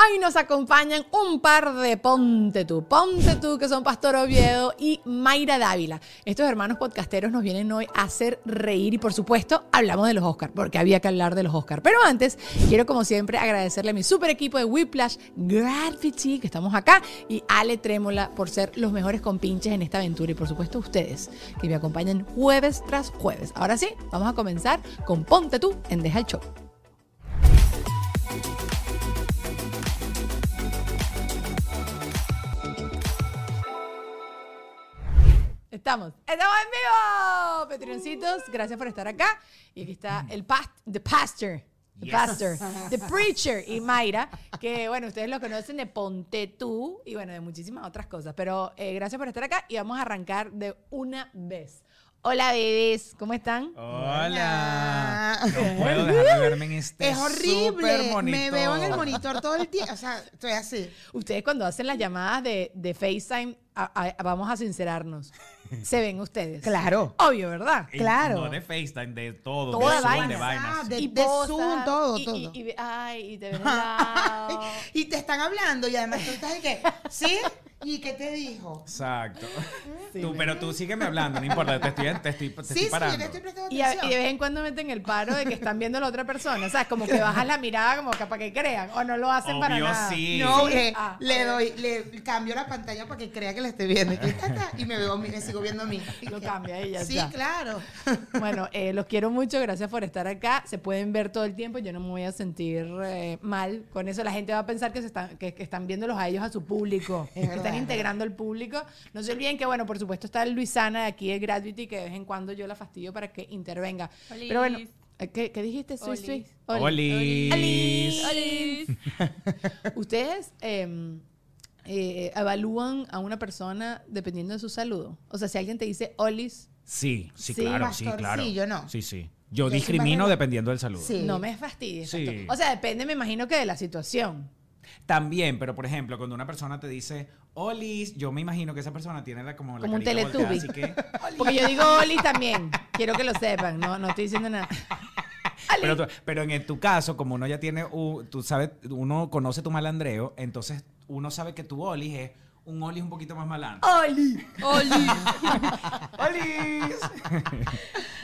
Ahí nos acompañan un par de Ponte tú, Ponte tú, que son Pastor Oviedo y Mayra Dávila. Estos hermanos podcasteros nos vienen hoy a hacer reír y por supuesto hablamos de los Oscars, porque había que hablar de los Oscars. Pero antes, quiero como siempre agradecerle a mi super equipo de Whiplash Gravity, que estamos acá, y Ale Trémola por ser los mejores compinches en esta aventura y por supuesto ustedes, que me acompañan jueves tras jueves. Ahora sí, vamos a comenzar con Ponte tú en Deja el Show. Estamos, estamos en vivo, Petrioncitos. Gracias por estar acá. Y aquí está el past, the pastor, the Yes. pastor, the preacher y Mayra, que bueno, ustedes lo conocen de Ponte tú y bueno, de muchísimas otras cosas. Pero eh, gracias por estar acá y vamos a arrancar de una vez. Hola, bebés, ¿cómo están? Hola. No puedo dejar de verme en este Es horrible. Me veo en el monitor todo el tiempo. O sea, estoy así. Ustedes cuando hacen las llamadas de, de FaceTime, a- a- vamos a sincerarnos, se ven ustedes. Claro. Obvio, ¿verdad? Y claro. No de FaceTime, de todo. Toda de Zoom, vaina. de vainas. Ah, de- y Zoom, posas, todo, y, todo. Y, y- ay, y te ven y te están hablando y además tú estás de que, ¿sí? ¿Y qué te dijo? Exacto. Tú, pero tú sígueme hablando, no importa, te estoy, te estoy, te Sí, estoy sí, parando. yo te estoy prestando Y, a- y de vez en cuando meten el paro de que están viendo a la otra persona. O sea, como que bajas la mirada como que para que crean. O no lo hacen para Obvio nada. sí. No, Sí. le, Ah, le doy, le cambio la pantalla para que crea que le estoy viendo. Y, me veo, me sigo viendo a mí. Lo cambia ya Sí, está. claro. Bueno, eh, los quiero mucho, gracias por estar acá. Se pueden ver todo el tiempo, yo no me voy a sentir eh, mal con eso. La gente va a pensar que, se están, que, que están viéndolos a ellos, a su público, verdad, están es integrando al público. No se olviden que, bueno, por supuesto está Luisana de aquí de Gravity, que de vez en cuando yo la fastidio para que intervenga. Pero bueno, eh, ¿qué, qué dijiste? Sui, sui? Oli. Olis. Olis. Ustedes eh, eh, evalúan a una persona dependiendo de su salud. O sea, si alguien te dice Olis, Sí, sí, Sí, claro, sí, claro. sí, yo no. Sí, sí. Yo, discrimino dependiendo del saludo. Sí. no me fastidies. Sí. exacto. O sea, depende, me imagino que de la situación. También, pero por ejemplo, cuando una persona te dice Olis, yo me imagino que esa persona tiene la, como la Como un Teletubby. así que Porque yo digo Olis también. Quiero que lo sepan. No, no estoy diciendo nada. Pero, tú- pero en tu caso, como uno ya tiene, un- tú sabes, uno conoce tu malandreo, entonces uno sabe que tu olis es un olis un poquito más malandro. Oli. Oli. ¡Olis!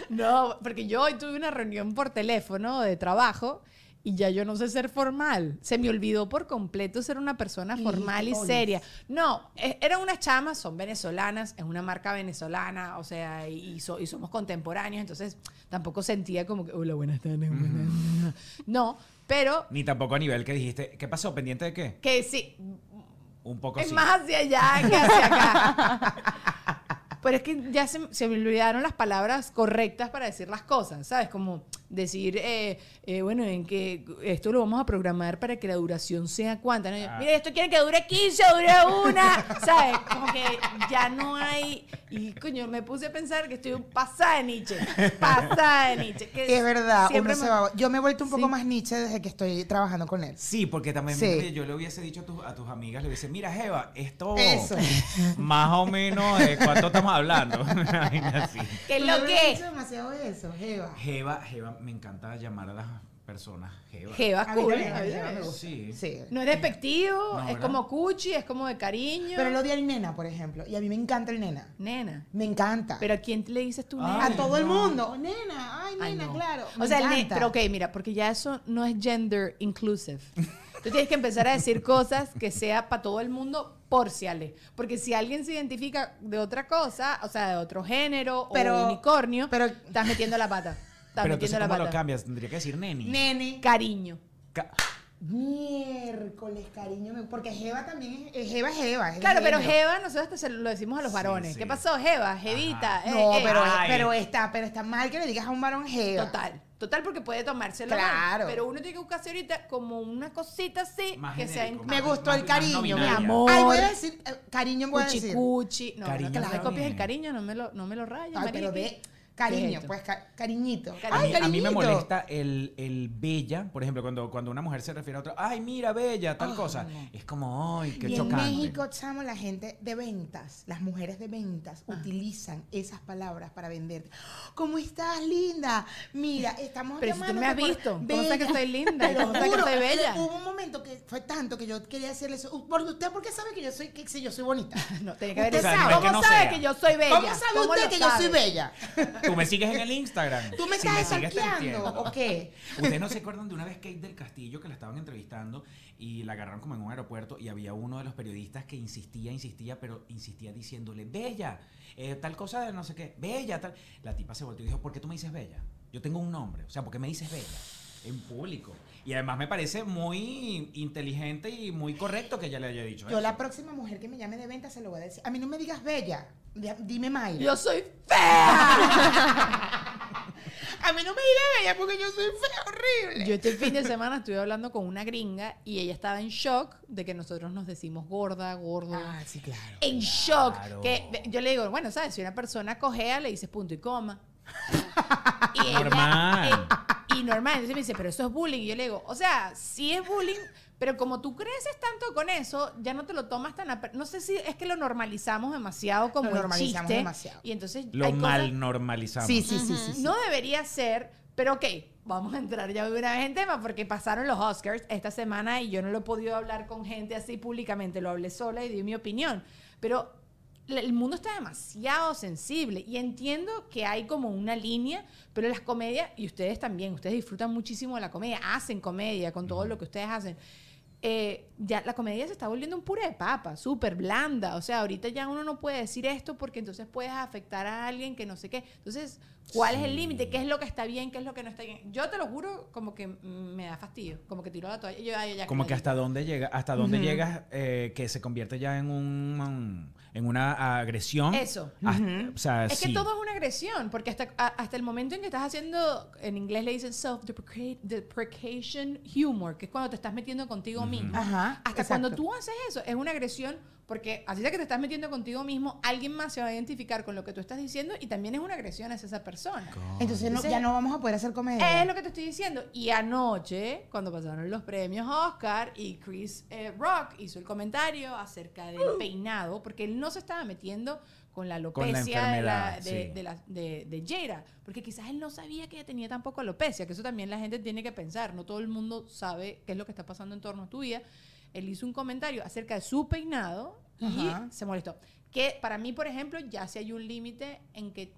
No, porque yo hoy tuve una reunión por teléfono de trabajo y ya yo no sé ser formal. Se me olvidó por completo ser una persona formal y seria. No, e- eran unas chamas, son venezolanas, es una marca venezolana, o sea, y, so- y somos contemporáneos, entonces tampoco sentía como que, hola, buenas tardes. buenas tardes". No, pero Ni tampoco a nivel que dijiste, ¿qué pasó? ¿Pendiente de qué? que sí, Un poco es así. más hacia allá que hacia acá. Pero es que ya se, se me olvidaron las palabras correctas para decir las cosas, ¿sabes? Como decir, eh, eh, bueno, en que esto lo vamos a programar para que la duración sea cuánta. ¿no? Yo, Ah. Mira, esto quiere que dure 15 o dure una, ¿sabes? Como que ya no hay... Y coño, me puse a pensar que estoy pasada de Nietzsche. Pasada de Nietzsche. que Es verdad, siempre uno se me- va- yo me he vuelto un poco Sí. más Nietzsche desde que estoy trabajando con él. Sí, porque también Sí. yo le hubiese dicho a, tus- a tus amigas, le hubiese, mira, Jeva, esto Eso. más o menos de cuánto estamos hablando. ¿Qué es lo que? has dicho demasiado eso, Jeva. Jeva, Jeva, me encanta llamar a las personas Jeva. Jeva cool. No es despectivo, No, es ¿verdad? como cuchi, es como de cariño. Pero lo odia el nena, por ejemplo. Y a mí me encanta el nena. Nena. Me encanta. ¿Pero a quién le dices tú Ay, nena? a todo el mundo. Oh, nena, ay, Ay, nena, no. claro. O me sea, el pero ok, mira, porque ya eso no es gender inclusive. Tú tienes que empezar a decir cosas que sea para todo el mundo porciales. Porque si alguien se identifica de otra cosa, o sea, de otro género Pero- o unicornio, pero- estás metiendo la pata. Pero metiendo entonces, la ¿cómo pata. lo cambias? Tendría que decir neni. Nene. Cariño. Ca- Miércoles, cariño. me- Porque Jeva también es. Jeva es Jeva. es de Claro, pero género. Jeva, nosotros hasta se lo decimos a los Sí, varones. sí. ¿Qué pasó, Jeva? Jevita. Eh, No, eh. pero, Ay. pero, está, pero está mal que le digas a un varón Jeva. Total. Total, porque puede tomárselo. Claro. mal, Pero uno tiene que buscarse ahorita como una cosita así Más que sea genérico, Me más- gustó más- el más cariño, mi amor. Ay, voy a decir, eh, cariño voy a cuchi decir. cuchi. No, Cariño no, que las está copias el cariño, no me lo, no me lo rayes, Ay, pero ve, cariño, pues ca- cariñito. A Ay, mí, a mí me molesta el, el bella, por ejemplo, cuando, cuando una mujer se refiere a otra, ay, mira, bella, tal cosa. no. Es como, ay, qué y en chocante. México, chamo, la gente de ventas, las mujeres de ventas, utilizan esas palabras para venderte. ¿Cómo estás, linda? Mira, estamos Pero si tú me has visto, ¿cómo sabes que soy linda? Te lo ¿Cómo que soy bella? Hubo un momento que fue tanto que yo quería hacerle eso. Uh, ¿Por usted por qué sabe que yo soy, que, si yo soy bonita? No, tenía que haber Usted dicho, sabe. ¿Cómo que no sabe sea. que yo soy bella? ¿Cómo sabe usted que yo soy bella? Tú me sigues en el Instagram. ¿Tú me Si estás stalkeando o qué? Ustedes no se acuerdan de una vez Kate del Castillo que la estaban entrevistando y la agarraron como en un aeropuerto y había uno de los periodistas que insistía, insistía, pero insistía diciéndole, Bella, eh, tal cosa de no sé qué, Bella, tal. La tipa se volteó y dijo, ¿por qué tú me dices Bella? Yo tengo un nombre, o sea, ¿por qué me dices Bella? En público. Y además me parece muy inteligente y muy correcto que ella le haya dicho Yo eso. la próxima mujer que me llame de venta se lo voy a decir. A mí no me digas bella, dime Mayra. Yo soy fea. A mí no me digas bella porque yo soy fea, horrible. Yo este fin de semana estuve hablando con una gringa y ella estaba en shock de que nosotros nos decimos gorda, gordo. Ah, sí, claro. en shock. Que yo le digo, bueno, ¿sabes? Si una persona cojea, le dices punto y coma. y ella- Normal. eh, y normal. Entonces me dice, pero eso es bullying. Y yo le digo, o sea, sí es bullying, pero como tú creces tanto con eso, ya no te lo tomas tan... a No sé si es que lo normalizamos demasiado como Lo normalizamos chiste. demasiado. Y entonces Lo hay cosas- mal normalizamos. Sí, sí, sí, sí. sí. no debería ser, pero ok, vamos a entrar ya de una vez en tema porque pasaron los Oscars esta semana y yo no lo he podido hablar con gente así públicamente, lo hablé sola y di mi opinión. Pero el mundo está demasiado sensible y entiendo que hay como una línea, pero las comedias, y ustedes también, ustedes disfrutan muchísimo de la comedia, hacen comedia con todo lo que ustedes hacen. Eh, ya la comedia se está volviendo un puré de papa, súper blanda. O sea, ahorita ya uno no puede decir esto porque entonces puedes afectar a alguien que no sé qué. Entonces, ¿cuál es el límite? ¿Qué es lo que está bien? ¿Qué es lo que no está bien? Yo te lo juro, como que me da fastidio. Como que tiro la toalla. Yo, ay, ya, Como que hasta dónde llega, hasta dónde llegas eh, que se convierte ya en un en una agresión. Eso. Hasta- O sea, Es que sí. todo es una agresión, porque hasta, a- hasta el momento en que estás haciendo, en inglés le dicen self-deprecation humor, que es cuando te estás metiendo contigo mismo. Ajá, Hasta exacto. cuando tú haces eso, es una agresión, porque así sea que te estás metiendo contigo mismo, alguien más se va a identificar con lo que tú estás diciendo y también es una agresión hacia esa persona. Entonces no- ya no vamos a poder hacer comedia. Es lo que te estoy diciendo. Y anoche, cuando pasaron los premios Oscar y Chris eh, Rock hizo el comentario acerca del peinado, porque él no se estaba metiendo con la Con la alopecia de, la- de, sí. de la- de- de Jada, porque quizás él no sabía que ella tenía tampoco alopecia, que eso también la gente tiene que pensar. No todo el mundo sabe qué es lo que está pasando en torno a tu vida. Él hizo un comentario acerca de su peinado y se molestó. Que para mí, por ejemplo, ya sí hay un límite en que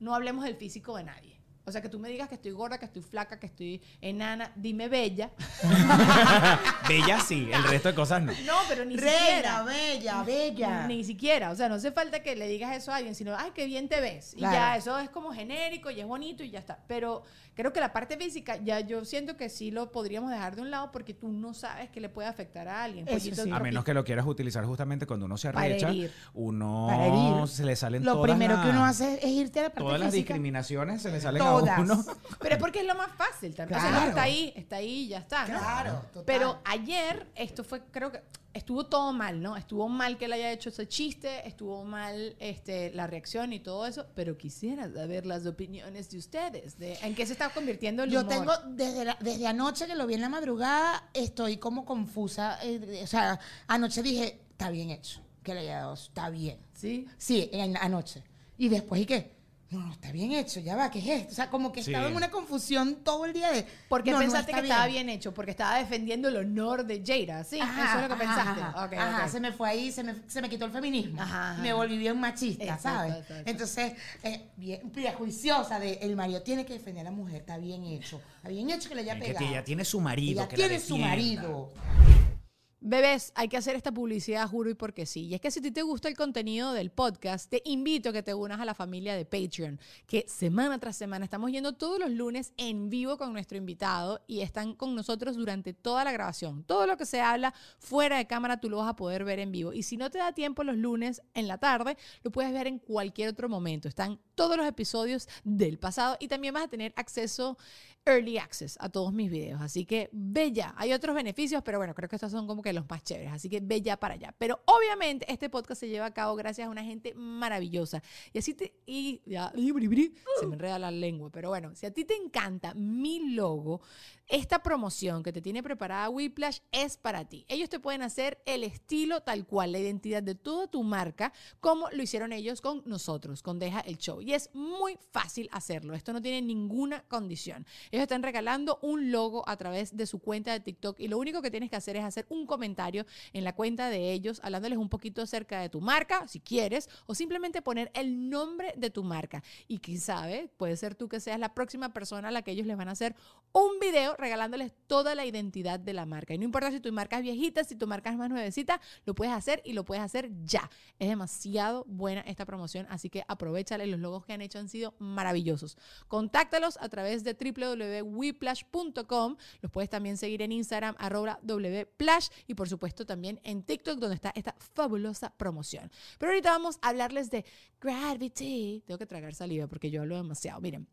no hablemos del físico de nadie. O sea, que tú me digas que estoy gorda, que estoy flaca, que estoy enana, dime bella. Bella sí, el resto de cosas no. No, pero ni Reina, siquiera. bella, bella. Ni siquiera, o sea, no hace falta que le digas eso a alguien, sino, ay, qué bien te ves. Y ya, eso es como genérico y es bonito y ya está. Pero creo que la parte física, ya yo siento que sí lo podríamos dejar de un lado porque tú no sabes que le puede afectar a alguien. Sí. A menos que lo quieras utilizar justamente cuando uno se Para arrecha, herir. uno Para herir. se le salen Lo todas primero las- que uno hace es irte a la parte todas las discriminaciones se le salen Todas. a uno. Pero es porque es lo más fácil. también. O sea, Claro. no está ahí, está ahí y ya está. ¿no? Claro, total. Pero ayer, esto fue, creo que estuvo todo mal, ¿no? Estuvo mal que él haya hecho ese chiste, estuvo mal este, la reacción y todo eso, pero quisiera saber las opiniones de ustedes, de en qué se está convirtiendo el Yo humor. tengo, desde, la- desde anoche que lo vi en la madrugada, estoy como confusa. eh, o sea, anoche dije, está bien hecho, que le haya dado, está bien. ¿Sí? Sí, en- anoche. Y después, ¿y qué? No, no, está bien hecho, ya va, ¿qué es esto? O sea, como que Sí. estaba en una confusión todo el día de... Porque no, no pensaste que estaba bien hecho, porque estaba defendiendo el honor de Jada, ¿sí? Ajá, Eso es lo que ajá, pensaste. Ajá, Ok, ajá, ok. se me fue ahí, se me, se me quitó el feminismo. Ajá, ajá. Me volví bien machista, Exacto, ¿sabes? exacto. Entonces, eh, bien prejuiciosa de el marido tiene que defender a la mujer, está bien hecho. Está bien hecho que le haya Que pegado. ella tiene su marido. Ella que la tiene su marido. Bebés, hay que hacer esta publicidad, juro y porque sí. Y es que si a ti te gusta el contenido del podcast, te invito a que te unas a la familia de Patreon, que semana tras semana estamos yendo todos los lunes en vivo con nuestro invitado y están con nosotros durante toda la grabación. Todo lo que se habla fuera de cámara tú lo vas a poder ver en vivo. Y si no te da tiempo los lunes en la tarde, lo puedes ver en cualquier otro momento. Están todos los episodios del pasado y también vas a tener acceso early access a todos mis videos. Así que ya. Hay otros beneficios, pero bueno, creo que estos son como que los más chéveres. Así que ya para allá. Pero obviamente este podcast se lleva a cabo gracias a una gente maravillosa. Y así te... Y ya, se me enreda la lengua. Pero bueno, si a ti te encanta mi logo, esta promoción que te tiene preparada Whiplash es para ti. Ellos te pueden hacer el estilo tal cual, la identidad de toda tu marca, como lo hicieron ellos con nosotros, con Deja el Show. Y es muy fácil hacerlo. Esto no tiene ninguna condición. Ellos están regalando un logo a través de su cuenta de TikTok y lo único que tienes que hacer es hacer un comentario en la cuenta de ellos, hablándoles un poquito acerca de tu marca, si quieres, o simplemente poner el nombre de tu marca. Y quién sabe, puede ser tú que seas la próxima persona a la que ellos les van a hacer un video regalándoles toda la identidad de la marca. Y no importa si tu marca es viejita, si tu marca es más nuevecita, lo puedes hacer y lo puedes hacer ya. Es demasiado buena esta promoción, así que aprovechale. Los logos que han hecho han sido maravillosos. Contáctalos a través de www.weplash.com. Los puedes también seguir en Instagram, arroba wplash y por supuesto también en TikTok, donde está esta fabulosa promoción. Pero ahorita vamos a hablarles de Gravity. Tengo que tragar saliva porque yo hablo demasiado. Miren.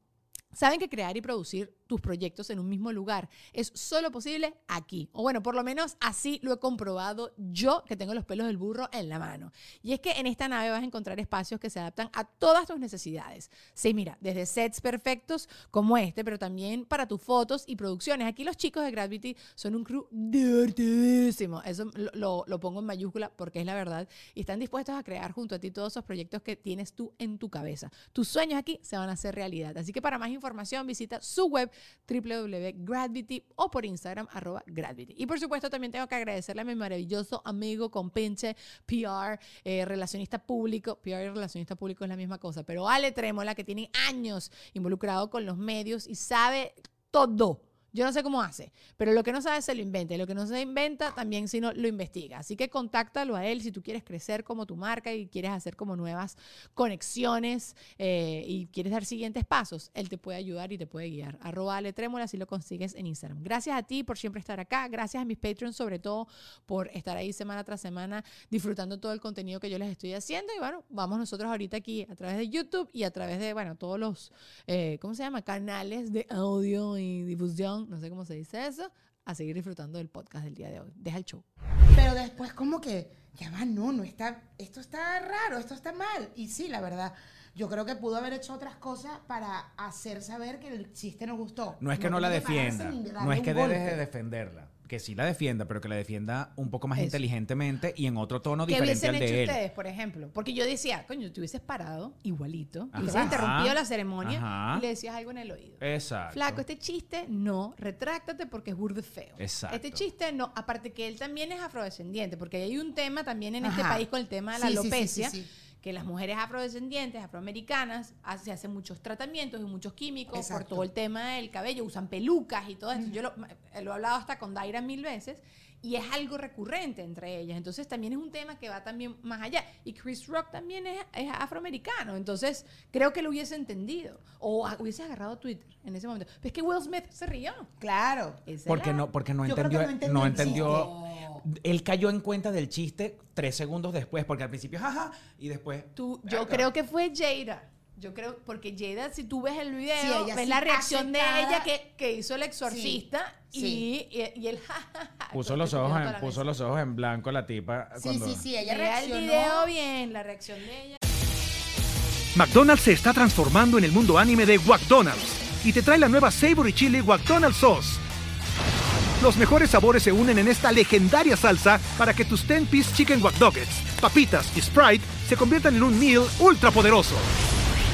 Saben que crear y producir tus proyectos en un mismo lugar es solo posible aquí. O bueno, por lo menos así lo he comprobado yo que tengo los pelos del burro en la mano. Y es que en esta nave vas a encontrar espacios que se adaptan a todas tus necesidades. Sí, mira, desde sets perfectos como este, pero también para tus fotos y producciones. Aquí los chicos de Gravity son un crew divertidísimo. Eso lo, lo, lo pongo en mayúscula porque es la verdad. Y están dispuestos a crear junto a ti todos esos proyectos que tienes tú en tu cabeza. Tus sueños aquí se van a hacer realidad. Así que para más información visita su web www.gravity o por Instagram arroba gravity. Y por supuesto también tengo que agradecerle a mi maravilloso amigo compinche PR, eh, relacionista público, PR y relacionista público es la misma cosa, pero Ale Trémola que tiene años involucrado con los medios y sabe todo. Yo no sé cómo hace, pero lo que no sabe se lo inventa. Y lo que no se inventa también si no lo investiga. Así que contáctalo a él si tú quieres crecer como tu marca y quieres hacer como nuevas conexiones eh, y quieres dar siguientes pasos. Él te puede ayudar y te puede guiar. Arroba Ale Trémola si lo consigues en Instagram. Gracias a ti por siempre estar acá. Gracias a mis Patreons sobre todo por estar ahí semana tras semana disfrutando todo el contenido que yo les estoy haciendo. Y bueno, vamos nosotros ahorita aquí a través de YouTube y a través de, bueno, todos los, eh, ¿cómo se llama? Canales de audio y difusión no sé cómo se dice eso, a seguir disfrutando del podcast del día de hoy. Deja el show. Pero después como que, ya va, no, no está, esto está raro, esto está mal. Y sí, la verdad, yo creo que pudo haber hecho otras cosas para hacer saber que el chiste nos gustó. No es que no, la tiene pararse defienda, no es que golpe. de defenderla. Que sí la defienda, pero que la defienda un poco más Eso. inteligentemente y en otro tono ¿Qué diferente hubiesen al hecho de él. ustedes, por ejemplo? Porque yo decía, coño, te hubieses parado igualito, Ajá. hubieses interrumpido la ceremonia Ajá. y le decías algo en el oído. Exacto. Flaco, este chiste no, retráctate porque es burde feo. Exacto. Este chiste no, aparte que él también es afrodescendiente, porque hay un tema también en este país con el tema de la sí, alopecia, sí, sí. Que las mujeres afrodescendientes, afroamericanas, se hacen muchos tratamientos y muchos químicos por todo el tema del cabello, usan pelucas y todo esto. Yo lo, lo he hablado hasta con Daira mil veces. Y es algo recurrente entre ellas. Entonces también es un tema que va también más allá. Y Chris Rock también es, es afroamericano. Entonces creo que lo hubiese entendido. O a- hubiese agarrado Twitter en ese momento. Pero es que Will Smith se rió. Claro. Porque era- no, porque no Yo creo que entendió, no entendió. Él cayó en cuenta del chiste tres segundos después, porque al principio, jaja, y después. Tú, yo creo que fue Jada. Yo creo, porque Jada, si tú ves el video, Sí, ves sí la reacción de ella que, que hizo el exorcista Sí, y, y, y él ja, ja, ja, Puso los ojos, en, puso mesa. los ojos en blanco la tipa. Sí, cuando- sí, sí, ella Vea el reaccionó. video bien, la reacción de ella. McDonald's se está transformando en el mundo anime de McDonald's y te trae la nueva Savory Chili McDonald's Sauce. Los mejores sabores se unen en esta legendaria salsa para que tus 10-piece chicken wack papitas y Sprite se conviertan en un meal ultra poderoso.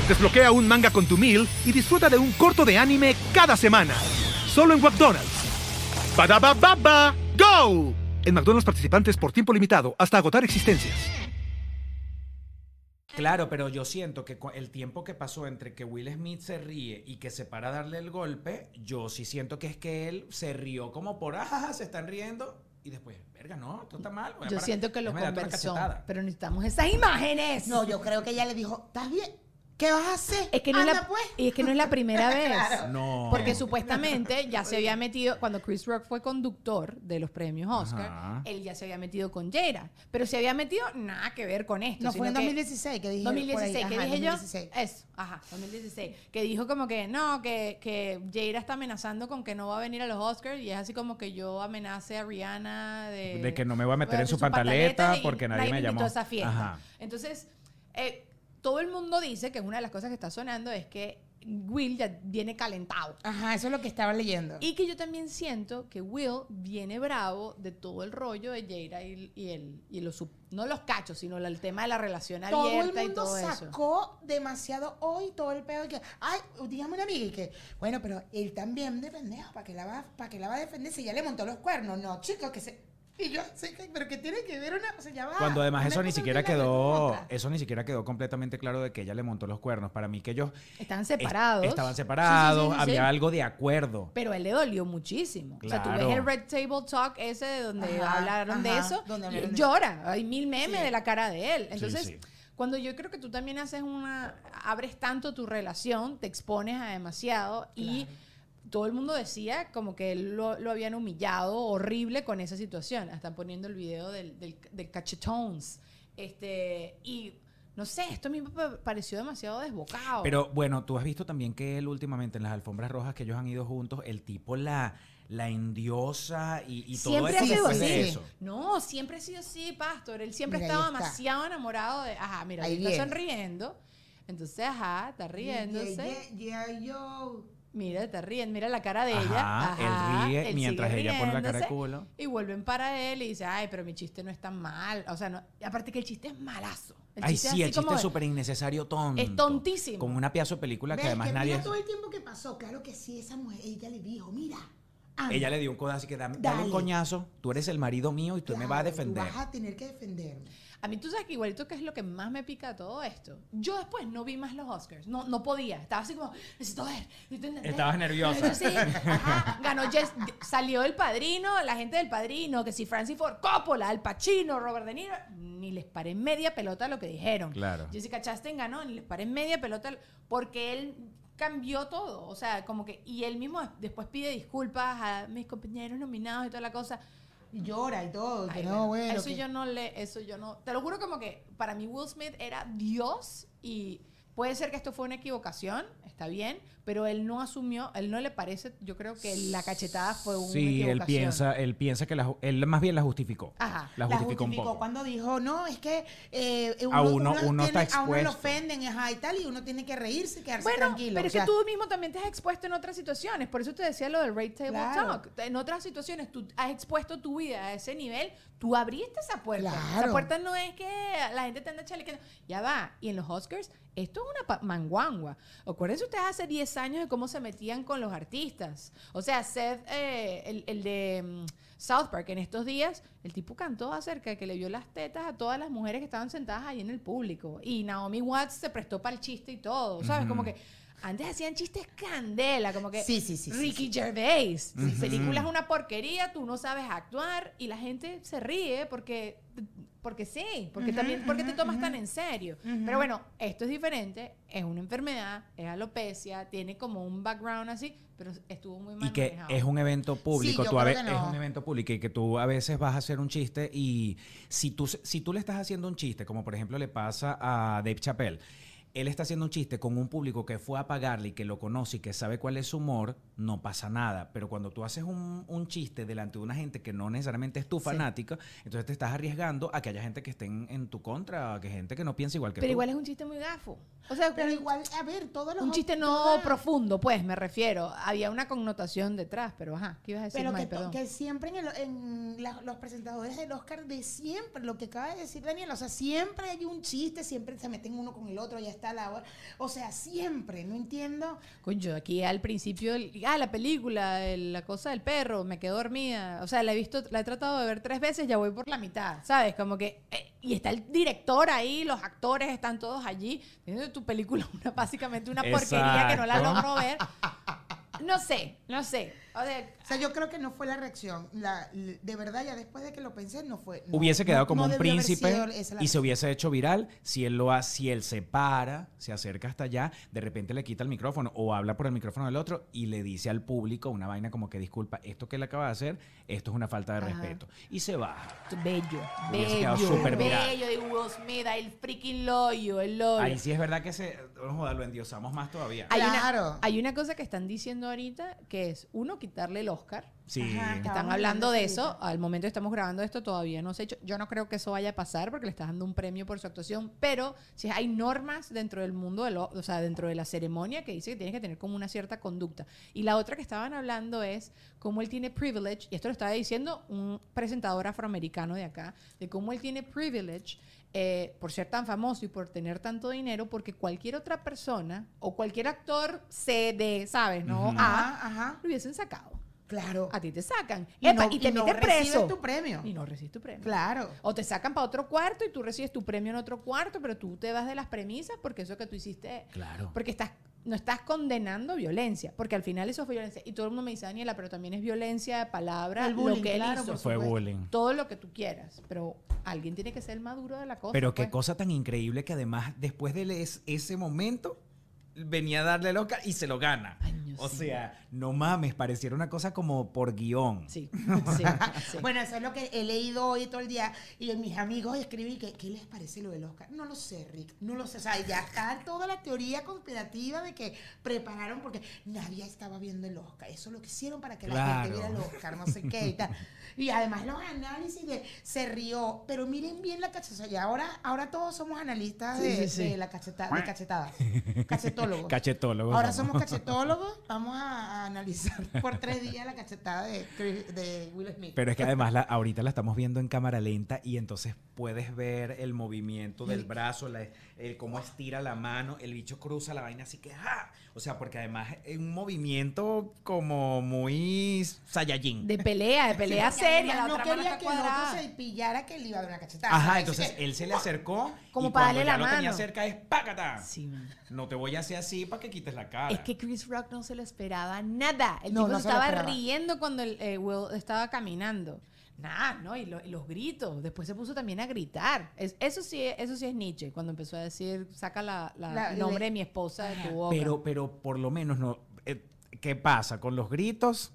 Desbloquea un manga con tu meal y disfruta de un corto de anime cada semana. Solo en McDonald's. Badaba baba, go. En McDonald's participantes por tiempo limitado hasta agotar existencias. Claro, pero yo siento que el tiempo que pasó entre que Will Smith se ríe y que se para a darle el golpe, yo sí siento que es que él se rió como por, ah, se están riendo. Y después, verga, no, esto está mal. Yo siento que lo conversó, pero necesitamos esas imágenes. No, yo creo que ella le dijo, ¿estás bien? ¿Qué vas a hacer? Es que no, es la, pues. y es que no es la primera vez. Claro. No. Porque supuestamente ya se había metido, cuando Chris Rock fue conductor de los premios Oscar, Ajá. él ya se había metido con Jada. Pero se había metido nada que ver con esto. No, fue en que- 2016 que dije. 2016, por que ahí. dije Ajá, yo. 2016. Eso, ajá, 2016. Que dijo como que no, que, que Jada está amenazando con que no va a venir a los Oscars y es así como que yo amenace a Rihanna de. De que no me voy a meter en su pantaleta pantaleta porque nadie me llamó. a esa fiesta. Ajá. Entonces, eh, todo el mundo dice que una de las cosas que está sonando es que Will ya viene calentado. Ajá, eso es lo que estaba leyendo. Y que yo también siento que Will viene bravo de todo el rollo de Jada y, y el, y los, no los cachos, sino el tema de la relación todo el abierta y mundo todo eso. sacó demasiado hoy todo el pedo de que, ay, dígame una amiga y que, bueno, pero él también de pendejo, ¿para que la va, para que la va a defender si ya le montó los cuernos? No, chicos, que se... Y yo, sí, pero que tiene que ver una, o sea, ya va. Cuando además eso ni siquiera quedó, eso ni siquiera quedó completamente claro de que ella le montó los cuernos. Para mí que ellos Estaban est- separados. estaban separados, Sí, sí, sí, sí, había sí. algo de acuerdo. Pero a él le dolió muchísimo. O sea, tú Claro. ves el Red Table Talk ese de donde Ajá, hablaron de eso donde y llora. Hay mil memes Sí. de la cara de él. Entonces, sí. cuando yo creo que tú también haces una... Abres tanto tu relación, te expones a demasiado y todo el mundo decía como que él lo, lo habían humillado horrible con esa situación. Están poniendo el video del, del, del cachetones. Este, y no sé, esto a mí me pa- pareció demasiado desbocado. Pero bueno, tú has visto también que él últimamente en las alfombras rojas que ellos han ido juntos, el tipo la, la endiosa y, y todo siempre eso ha sido así. eso. No, siempre ha sido así, Pastor. Él siempre Mira, estaba ahí está. demasiado enamorado de. Ajá, mira, Ahí está viene. sonriendo. Entonces, ajá, está riéndose. Yeah, yeah, yo. Mira, está riendo. Mira la cara de Ajá, ella. Ajá, él ríe él mientras ella pone la cara de culo. Y vuelven para él y dice, ay, pero mi chiste no es tan mal. O sea, no, y aparte que el chiste es malazo. El Ay, chiste es sí, el como chiste es súper innecesario, tonto. Es tontísimo. Con una pedazo de película que además que nadie... mira todo el tiempo que pasó. Claro que sí, esa mujer, ella le dijo, mira. anda, Ella le dio un codazo así que dame, dale un coñazo, tú eres el marido mío y tú me vas a defender. Tú vas a tener que defenderme. A mí tú sabes que igualito que es lo que más me pica todo esto. Yo después no vi más los Oscars. No, no podía. Estaba así como, necesito ver. necesito entender". Estabas nerviosa. Sí, ajá. Ganó Jess, salió el padrino, la gente del padrino, que si Francis Ford Coppola, Al Pacino, Robert De Niro, ni les paré media pelota lo que dijeron. Claro. Jessica Chastain ganó, ni les paré media pelota porque él cambió todo. O sea, como que, y él mismo después pide disculpas a mis compañeros nominados y toda la cosa. Y llora y todo. y que no, bueno, bueno. eso que- yo no le, eso yo no, te lo juro como que para mí Will Smith era Dios y puede ser que esto fue una equivocación, está bien, pero él no asumió, él no le parece, yo creo que la cachetada fue una Sí, equivocación. él piensa, él piensa que la, él más bien la justificó. Ajá. La La justificó, un justificó poco. cuando dijo, no, es que eh, A uno- uno tiene- está A uno lo ofenden ajá, y tal, y uno tiene que reírse y quedarse Bueno, tranquilo. pero o es que tú mismo también te has expuesto en otras situaciones. Por eso te decía lo del Rate Table Claro. Talk. En otras situaciones tú has expuesto tu vida a ese nivel. Tú abriste esa puerta. Esa Claro. puerta no es que la gente te anda chalequeando. Ya va. Y en los Oscars, esto es una manguangua. Acuérdense ustedes hace 10 años de cómo se metían con los artistas. O sea, Seth, eh, el, el de mm, South Park, en estos días, el tipo cantó acerca de que le vio las tetas a todas las mujeres que estaban sentadas ahí en el público. Y Naomi Watts se prestó para el chiste y todo. ¿Sabes? Como que antes hacían chistes candela, como que Sí, sí, sí, sí, Ricky Gervais, tu película es una porquería, tú no sabes actuar y la gente se ríe porque porque sí, porque también porque te tomas tan en serio. Pero bueno, esto es diferente, es una enfermedad, es alopecia, tiene como un background así, pero estuvo muy mal Y que manejado. es un evento público, Sí, yo tú a creo ve- que es un evento público y que tú a veces vas a hacer un chiste y si tú, si tú le estás haciendo un chiste, como por ejemplo le pasa a Dave Chappelle, él está haciendo un chiste con un público que fue a pagarle y que lo conoce y que sabe cuál es su humor, no pasa nada. Pero cuando tú haces un, un chiste delante de una gente que no necesariamente es tu fanática, entonces te estás arriesgando a que haya gente que esté en, en tu contra, a que gente que no piensa igual que Pero tú. igual es un chiste muy gafo. O sea, Pero igual, a ver, todos los... un chiste no todas- profundo, pues, me refiero. Había una connotación detrás, pero ajá, ¿qué ibas a decir, Pero que, siempre en, el- en la- los presentadores del Oscar de siempre, lo que acaba de decir Daniel, o sea, siempre hay un chiste, siempre se meten uno con el otro, ya está la hora. O sea, siempre, no entiendo. Coño, aquí al principio, el- ah, la película, el- la cosa del perro, me quedé dormida. O sea, la he visto, la he tratado de ver tres veces, ya voy por la mitad, ¿sabes? Como que, eh, y está el director ahí, los actores están todos allí. Tienes tu película, una, básicamente una porquería que no la logro ver. No sé, no sé. O sea, O sea, yo creo que no fue la reacción. La, de verdad, ya después de que lo pensé, no fue. no, hubiese quedado no- como no un príncipe y se hubiese hecho viral si él lo ha, si él se para, se acerca hasta allá, de repente le quita el micrófono o habla por el micrófono del otro y le dice al público una vaina como que disculpa, esto que él acaba de hacer, esto es una falta de Ajá. respeto. Y se baja. bello, Hubiese bello, quedado súper viral. bello de Will Smith, el freaking loyo, el loyo. Ahí sí es verdad que se, no joda, lo endiosamos más todavía. Hay, Claro. una, hay una cosa que están diciendo ahorita que es, uno, quitarle el Oscar. Sí. Ajá, Están hablando de eso. Al momento que estamos grabando esto todavía no se ha hecho. Yo no creo que eso vaya a pasar porque le estás dando un premio por su actuación. Pero si hay normas dentro del mundo, de lo- o sea, dentro de la ceremonia que dice que tienes que tener como una cierta conducta. Y la otra que estaban hablando es cómo él tiene privilege, y esto lo estaba diciendo un presentador afroamericano de acá, de cómo él tiene privilege eh, por ser tan famoso y por tener tanto dinero, porque cualquier otra persona o cualquier actor C, D, ¿sabes? No. A, Ajá, lo hubiesen sacado. Claro. A ti te sacan. Y Epa, no- y te y no meten preso. tu premio. Y no recibes tu premio. Claro. O te sacan para otro cuarto y tú recibes tu premio en otro cuarto, pero tú te vas de las premisas porque eso que tú hiciste. Claro. Porque estás, no estás condenando violencia, porque al final eso fue violencia. Y todo el mundo me dice, Daniela, pero también es violencia de palabra, El lo bullying, que él claro, hizo. por Fue supuesto. bullying. Todo lo que tú quieras, pero alguien tiene que ser el maduro de la cosa. Pero qué pues. cosa tan increíble que además después de ese momento venía a darle el Oscar y se lo gana. O sí. sea, no mames, pareciera una cosa como por guion. Sí, sí, sí. Bueno, eso es lo que he leído hoy todo el día. Y mis amigos escribí que, ¿qué les parece lo del Oscar? No lo sé, Rick. No lo sé. O sea, ya está toda la teoría conspirativa de que prepararon porque nadie estaba viendo el Oscar. Eso lo que hicieron para que la gente viera el Oscar, no sé qué y tal. Y además los análisis de se rió. Pero miren bien la cachetada. Y ahora, ahora todos somos analistas de, Sí, sí, sí. de la cachetada, de cachetadas. Cachetólogos. Cachetólogos. Ahora somos. somos cachetólogos. Vamos a, a analizar por tres días la cachetada de, Will Smith. Pero es que además la, ahorita la estamos viendo en cámara lenta y entonces puedes ver el movimiento del brazo, la- el cómo estira la mano, el bicho cruza la vaina así que ¡ja! O sea, porque además es un movimiento como muy Saiyajin. De pelea, de pelea seria. La además otra no quería que el otro se pillara que le iba a dar una cachetada. Ajá, entonces que, él se le acercó Como y para cuando darle ya la lo tenía cerca es ¡pácata! Sí, man. No te voy a así para que quites la cara. Es que Chris Rock no se lo esperaba nada. El No, tipo no se estaba riendo cuando el, eh, Will estaba caminando. Nada, ¿no? Y, lo- y los gritos. Después se puso también a gritar. Es- eso, sí, eso sí es Nietzsche, cuando empezó a decir, saca la, la- La- el nombre de mi esposa de tu boca. Pero, pero por lo menos no. eh, ¿Qué pasa con los gritos?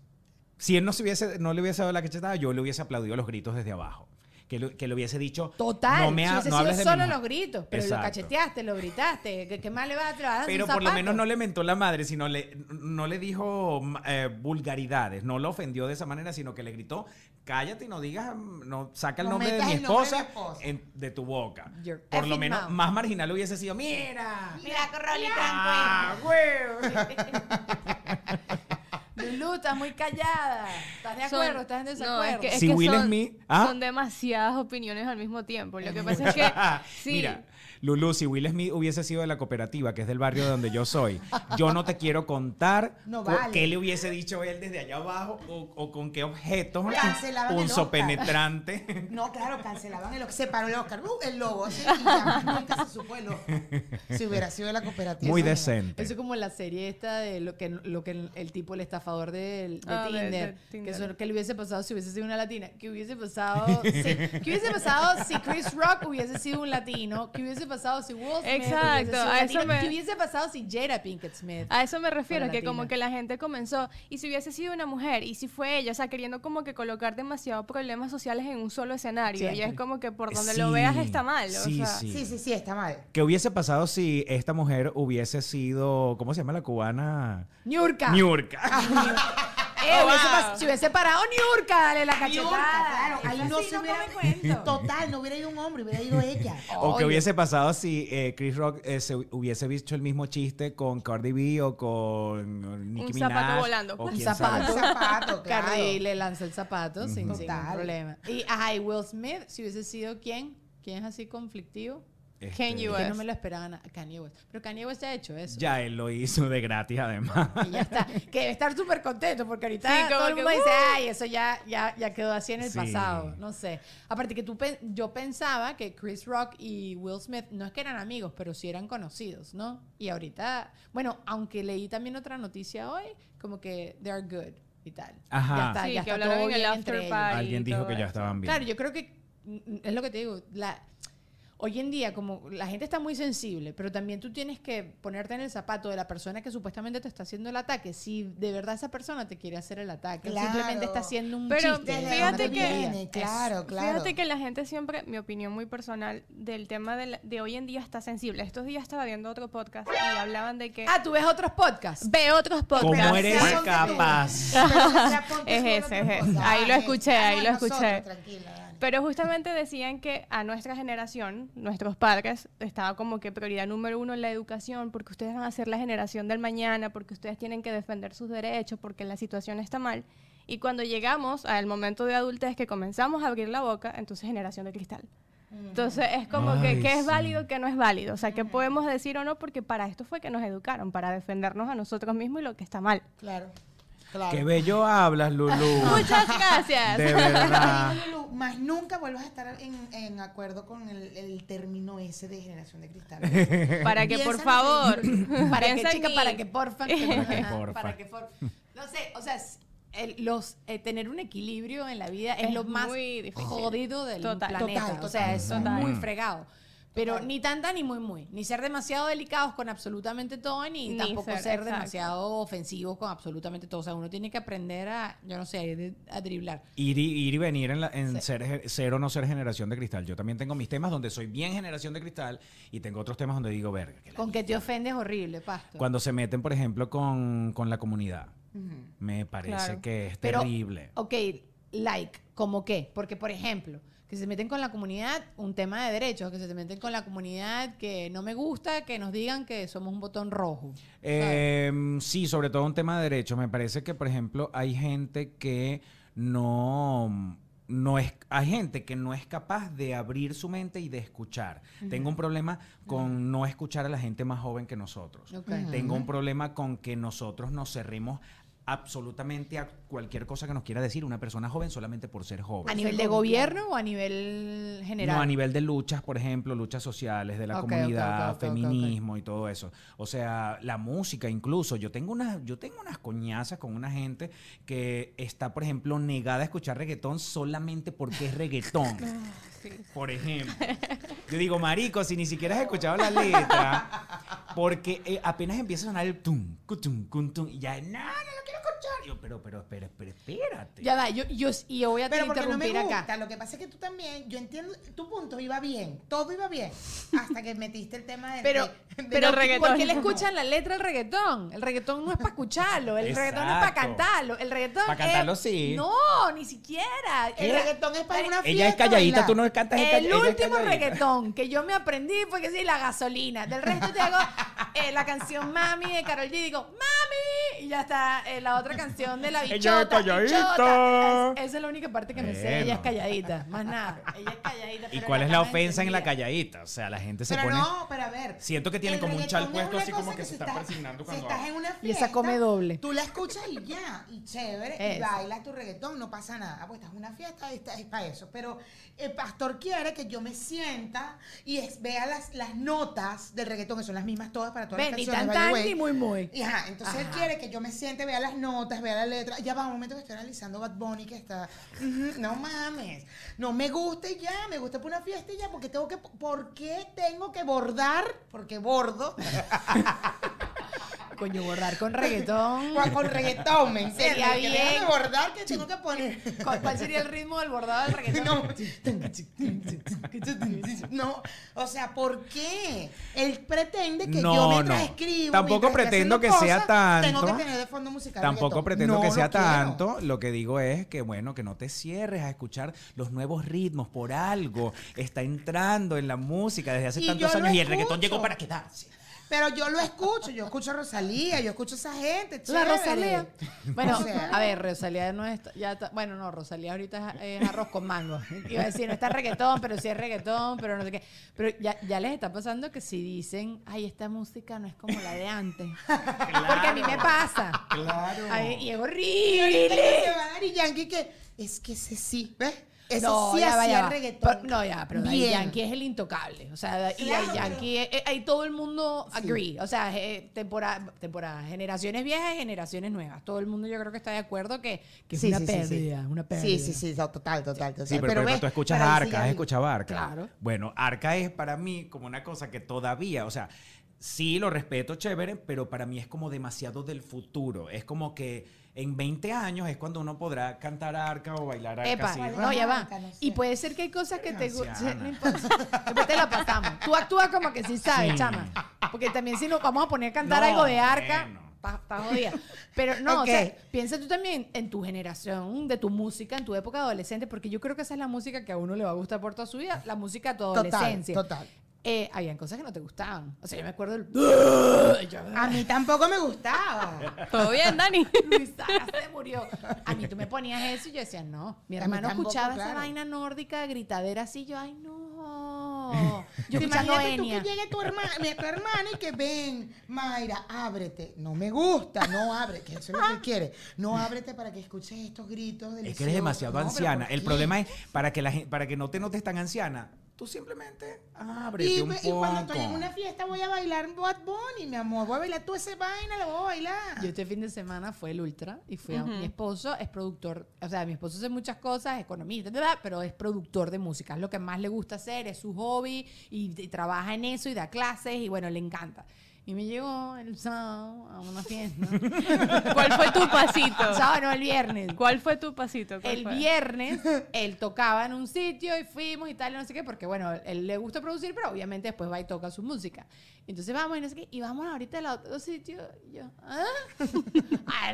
Si él no, se hubiese, no le hubiese dado la cachetada, yo le hubiese aplaudido los gritos desde abajo. Que, lo- que le hubiese dicho. Total, no me ha- no sido hables de solo mujer". los gritos, pero Exacto. lo cacheteaste, lo gritaste, ¿qué, qué más le vas a? Pero por lo menos no le mentó la madre, sino le, no le dijo eh, vulgaridades, no lo ofendió de esa manera, sino que le gritó, cállate y no digas, mm, no saca el No nombre de mi el nombre de mi esposa, en- de tu boca. Your Por lo menos mouth. más marginal hubiese sido, mira. Mira, Corralito. Ah, Lulu, estás muy callada. ¿Estás de Son- acuerdo? ¿Estás en no, desacuerdo? es que, es Si que Will son, Smith- ¿ah? son demasiadas opiniones al mismo tiempo. Lo que pasa es que sí, Mira, Lulu, si Will Smith hubiese sido de la cooperativa, que es del barrio de donde yo soy, yo no te quiero contar No vale. qué le hubiese dicho él desde allá abajo o, o con qué objetos Cancelaban el punzo Oscar. penetrante. No, claro, cancelaban el Oscar. Se paró el Oscar. Uh, el lobo. ya nunca se supo el Oscar. Si hubiera sido de la cooperativa. Muy Eso- decente. Eso es como la serie esta de lo que, lo que el, el tipo, el estafador del- de, Ah, de- Tinder, de Tinder. Que, que le hubiese pasado si hubiese sido una latina. ¿Qué hubiese pasado si, ¿qué hubiese pasado si Chris Rock hubiese sido un latino? ¿Qué hubiese pasado si Will Smith Exacto, hubiese a eso latino? me- ¿Qué hubiese pasado si Jada Pinkett Smith? a eso me refiero, que latina. como que la gente comenzó, y si hubiese sido una mujer, y si fue ella, o sea, queriendo como que colocar demasiados problemas sociales en un solo escenario, y Siempre. es como que por donde Sí, lo veas está mal, sí, o sea, sí. Sí, sí, sí, está mal. ¿Qué hubiese pasado si esta mujer hubiese sido, ¿cómo se llama la cubana? Niurka. Niurka. Eh, Oh, hubiese wow. pas- si hubiese parado Niurka, dale la cachetada. Niurka, claro, ahí no sí se hubiera. Total, no hubiera ido un hombre, hubiera ido ella. O que hubiese pasado si eh, Chris Rock eh, se hubiese visto el mismo chiste con Cardi B o con Nicki Un zapato Minaj, volando. o Un quién zapato. sabe. Un zapato, claro. Cardi le lanza el zapato sin, sin ningún Total. problema. Y, ajá, y Will Smith, si hubiese sido quién, quién es así conflictivo. Este, Kanye Que no West. me lo esperaban a Kanye West. Pero Kanye West ya ha hecho eso. Ya él lo hizo de gratis además. Y ya está. Que debe estar súper contento porque ahorita Sí, como todo el que, mundo dice, ¡uh! ay, eso ya, ya, ya quedó así en el Sí. pasado. No sé. Aparte que tú yo pensaba que Chris Rock y Will Smith no es que eran amigos, pero sí eran conocidos, ¿no? Y ahorita, bueno, aunque leí también otra noticia hoy, como que they are good y tal. Ajá. Ya está, Sí, ya que está todo en el after. Alguien dijo que ya estaban bien. Claro, yo creo que mm, es lo que te digo, la, hoy en día como la gente está muy sensible, pero también tú tienes que ponerte en el zapato de la persona que supuestamente te está haciendo el ataque, si de verdad esa persona te quiere hacer el ataque, Claro. simplemente está haciendo un Pero chiste. Desde fíjate que- claro, claro. Fíjate que la gente siempre, mi opinión muy personal, del tema de, la- de hoy en día está sensible. Estos días estaba viendo otro podcast y hablaban de que... Ah, tú ves otros podcasts. Ve otros podcasts. ¿Cómo eres capaz? Pero Es ese, es ese. Ahí lo escuché, es. ahí Ah, lo nosotros, escuché. Tranquila. Pero justamente decían que a nuestra generación, nuestros padres, estaba como que prioridad número uno la educación, porque ustedes van a ser la generación del mañana, porque ustedes tienen que defender sus derechos, porque la situación está mal. Y cuando llegamos al momento de adultez que comenzamos a abrir la boca, entonces generación de cristal. Entonces es como Ay, que qué es válido, qué no es válido. O sea, qué podemos decir o no, porque para esto fue que nos educaron, para defendernos a nosotros mismos y lo que está mal. Claro, claro. Qué bello hablas, Lulu. Muchas gracias. De verdad. Lulu, Más nunca vuelvas a estar en, en acuerdo con el, el término ese de generación de cristal. Para que por favor. Para que, chica, para que porfa. Porfa. Para que por- No sé, o sea, el- los, eh, tener un equilibrio en la vida es, Es lo más jodido del Total. planeta. Total, o sea, total. es Total. muy fregado. Pero Total. ni tanta ni muy muy. Ni ser demasiado delicados con absolutamente todo, ni, Ni tampoco ser, ser, demasiado ofensivos con absolutamente todo. O sea, uno tiene que aprender a, yo no sé, a, a driblar. Ir y, ir y venir en, la- en ser, ge- ser o no ser generación de cristal. Yo también tengo mis temas donde soy bien generación de cristal y tengo otros temas donde digo, verga. que Con que te ofendes horrible, pasto. Cuando se meten, por ejemplo, con, con la comunidad. Me parece Claro. que es Pero, terrible. Ok, like, ¿como qué? Porque, por ejemplo, que se meten con la comunidad, un tema de derechos, que se meten con la comunidad que no me gusta, que nos digan que somos un botón rojo. Eh, sí, sobre todo un tema de derechos. Me parece que, por ejemplo, hay gente que no, no es, hay gente que no es capaz de abrir su mente y de escuchar. Tengo un problema con no escuchar a la gente más joven que nosotros. Tengo un problema con que nosotros nos cerremos absolutamente a cualquier cosa que nos quiera decir una persona joven solamente por ser joven. ¿A nivel de gobierno o a nivel general? No, a nivel de luchas, por ejemplo, luchas sociales de la comunidad, feminismo y todo eso. O sea, la música incluso. Yo tengo unas, yo tengo unas coñazas con una gente que está, por ejemplo, negada a escuchar reggaetón solamente porque es reggaetón. Por ejemplo. Yo digo, marico, si ni siquiera has escuchado la letra, porque eh, apenas empieza a sonar el tum, cutum, cuntum, y ya, no, no lo quiero escuchar. Yo, pero, pero, pero, pero, espérate. Ya va, yo, yo, y yo voy a Pero porque no me interrumpir gusta. acá. Lo que pasa es que tú también, yo entiendo, tu punto iba bien, todo iba bien, hasta que metiste el tema del Pero, de- de- pero reggaetón. ¿por qué le escuchan la letra al reggaetón? El reggaetón no es para escucharlo, el reggaetón es para cantarlo. El reggaetón Pa' cantarlo, es- sí. No, ni siquiera. el reggaetón es para una fiesta. Ella es calladita, tú no cantas en El es último que yo me aprendí fue que sí, la gasolina. Del resto te hago eh, la canción Mami de Karol G. Digo, Mami. Y ya está eh, la otra canción de la Ella es bichota. calladita. bichota. Es- esa es la única parte que me sé. Ella es calladita. Más nada. Ella es calladita. ¿Y pero cuál es la ofensa en la calladita? O sea, la gente se Pero pone... no, pero a ver. Siento que tienen como un chal puesto así como que se si está estás- persignando Si cuando estás habla. en una fiesta. Y esa come doble. Tú la escuchas y ya, y chévere, y bailas tu reggaetón, no pasa nada. Pues estás en una fiesta, está- es para eso. Pero el pastor quiere que yo me sienta y es- vea las, las notas del reggaetón, que son las mismas todas para todas Ven, las ni canciones. tan tan ni muy muy. Y ajá, entonces él quiere que yo me siente, vea las notas, vea la letra. Ya va un momento que estoy analizando Bad Bunny que está. No mames. No me gusta y ya, me gusta por una fiesta y ya, porque tengo que. ¿Por qué tengo que bordar? Porque bordo. Coño, bordar con reggaetón. con, con reggaetón, ¿me entiendes? Sería bien. bordar que tengo que poner. ¿Cuál cuál sería el ritmo del bordado del reggaetón? No. no, o sea, ¿por qué? Él pretende que No, yo no. mientras escribo. Tampoco mientras pretendo que sea cosas, Tengo tanto. que tener de fondo musical. Tampoco reggaetón. pretendo No que lo sea quiero. tanto. Lo que digo es que, bueno, que no te cierres a escuchar los nuevos ritmos por algo. Está entrando en la música desde hace Y tantos años y el reggaetón llegó para quedarse. Pero yo lo escucho, yo escucho a Rosalía, yo escucho a esa gente. La chévere. Rosalía. Bueno, O sea, a ver, Rosalía no está, ya está- bueno, no, Rosalía ahorita es, es arroz con mango. Iba a decir, no está reggaetón, pero sí es reggaetón, pero no sé qué. Pero ya, ya les está pasando que si dicen, ay, esta música no es como la de antes. Porque a mí me pasa. Claro. Ay, y es Y horrible. Daddy Yankee que es que ese sí, ¿ves? Ese sí ya hacía va. reggaetón. Pero- no, ya, pero Daddy Bien. Yankee es el intocable. O sea, y Claro, Daddy Yankee, eh, eh, ahí todo el mundo Sí. agree. O sea, eh, temporada, temporada, generaciones viejas y generaciones nuevas. Todo el mundo yo creo que está de acuerdo que, que Sí, es una sí, sí, sí. pérdida, una pérdida. Sí, sí, sí, total, total, total. Sí, pero, pero ves, tú escuchas pero Arca, has escuchado a Arca. Claro. Bueno, Arca es para mí como una cosa que todavía, o sea, sí lo respeto, chévere, pero para mí es como demasiado del futuro. Es como que en 20 años es cuando uno podrá cantar Arca o bailar Arca. Epa, así. no, ya va. Arca, no sé. Y puede ser que hay cosas que te gustan. No importa. Después te la pasamos. Tú actúas como que sí sabes, Sí. chama. Porque también si nos vamos a poner a cantar No, algo de arca, bueno. estás jodida. Pero no, o sea, piensa tú también en tu generación, de tu música, en tu época adolescente, porque yo creo que esa es la música que a uno le va a gustar por toda su vida, la música de tu Total, adolescencia. total. Eh, habían cosas que no te gustaban. O sea, yo me acuerdo del... A mí tampoco me gustaba. ¿Todo bien, Dani? Se murió. A mí tú me ponías eso y yo decía, no. Mi hermano tampoco, escuchaba esa vaina nórdica, gritadera así, yo, ay, no. Yo Imagínate tú Enya. que llegue tu hermana, tu hermana y que ven, Mayra, ábrete. No me gusta, no abre, que eso es lo que quiere. No ábrete para que escuches estos gritos deliciosos. Es que eres demasiado No, anciana. ¿por El problema es para que, la, para que no te notes tan anciana, tú simplemente ábrete Y, un y poco. cuando estoy en una fiesta voy a bailar Bad Bunny, mi amor. Voy a bailar tú esa vaina, la voy a bailar. Yo este fin de semana fue el Ultra y fui a mi esposo, es productor, o sea, mi esposo hace muchas cosas, economista, ta, ta, ta, pero es productor de música, es lo que más le gusta hacer, es su hobby y, y trabaja en eso y da clases y bueno, le encanta. Y me llegó el sábado a una fiesta. ¿Cuál fue tu pasito? El sábado, no, el viernes. ¿Cuál fue tu pasito? ¿Cuál El fue? viernes él tocaba en un sitio y fuimos y tal, y no sé qué, porque bueno, él le gusta producir, pero obviamente después va y toca su música. Entonces vamos y no sé qué, y vamos ahorita al otro sitio. Y yo, ¿ah?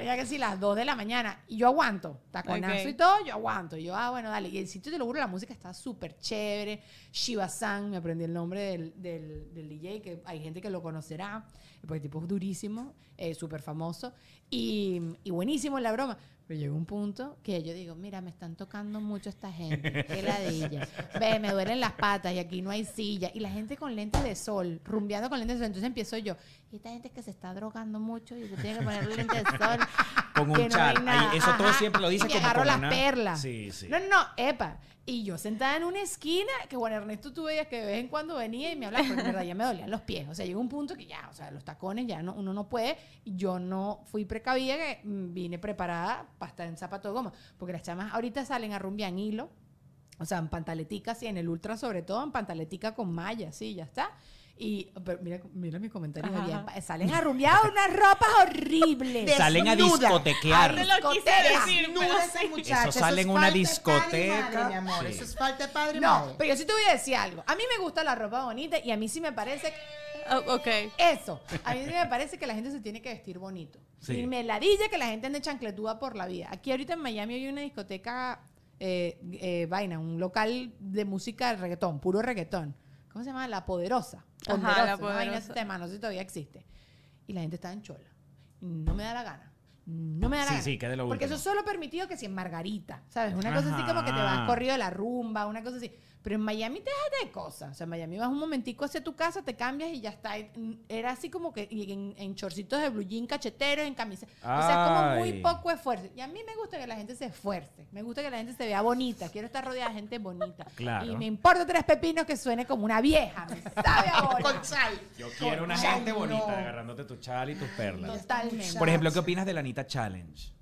Ya que sí, las 2 de la mañana. Y yo aguanto, taconazo Ok. y todo, yo aguanto. Y yo, ah, bueno, dale. Y el sitio, te lo juro, la música está súper chévere. Shiva-san, me aprendí el nombre del, del, del DJ, que hay gente que lo conocerá, porque el tipo es durísimo, eh, súper famoso. Y, y buenísimo la broma. Pero llegó un punto que yo digo, mira, me están tocando mucho esta gente. Qué ladilla. Ve, me duelen las patas y aquí no hay silla. Y la gente con lentes de sol, rumbeando con lentes de sol. Entonces empiezo yo, y esta gente que se está drogando mucho y se tiene que poner lentes de sol. Con un no. Ahí, eso todo siempre lo dice y como agarro las una- perlas. Sí, sí. No, no, no, epa. Y yo sentada en una esquina, que bueno, Ernesto tú veías que de vez en cuando venía y me hablaba, pero en verdad ya me dolían los pies. O sea, llegó un punto que ya, o sea, los tacones ya no, uno no puede. Yo no fui precavida, que mm, vine preparada estar en zapato de goma. Porque las chamas ahorita salen a rumbear en hilo. O sea, en pantaletica, sí, en el ultra sobre todo, en pantaletica con malla, sí, ya está. Y, pero mira, mira mis comentarios Ajá, allá. ajá. Salen a rumbear unas ropas horribles. Salen a discotequear. Discoteca. Eso sale es en una discoteca. padre mi amor. Sí. Eso es falta de padre No, madre. pero yo sí te voy a decir algo. A mí me gusta la ropa bonita y a mí sí me parece Oh, ok. eso. A mí me parece que la gente se tiene que vestir bonito. Sí. Y me ladilla que la gente ande chancletuda por la vida. Aquí ahorita en Miami hay una discoteca, eh, eh, vaina, un local de música de reggaetón, puro reggaetón. ¿Cómo se llama? La Poderosa. Ajá, Ponderosa, La una vaina ese Poderosa. tema, no sé si todavía existe. Y la gente está en chola. No me da la gana. No me da la Sí, gana. sí, que de lo Porque último. eso es solo permitido que si en Margarita, ¿sabes? Una cosa así como que te Ajá. vas corrido de la rumba, una cosa así. Pero en Miami te dejas de cosas. O sea, en Miami vas un momentico hacia tu casa, te cambias y ya está. Era así como que en, en chorcitos de blue jean, cacheteros, en camiseta. O sea, como muy poco esfuerzo. Y a mí me gusta que la gente se esfuerce. Me gusta que la gente se vea bonita. Quiero estar rodeada de gente bonita. Claro. Y me importa tres pepinos que suene como una vieja. Me sabe a bola. Con sal. Yo quiero una gente no. bonita agarrándote tu chal y tus perlas. Totalmente. Por ejemplo, ¿qué opinas de la Anita Challenge?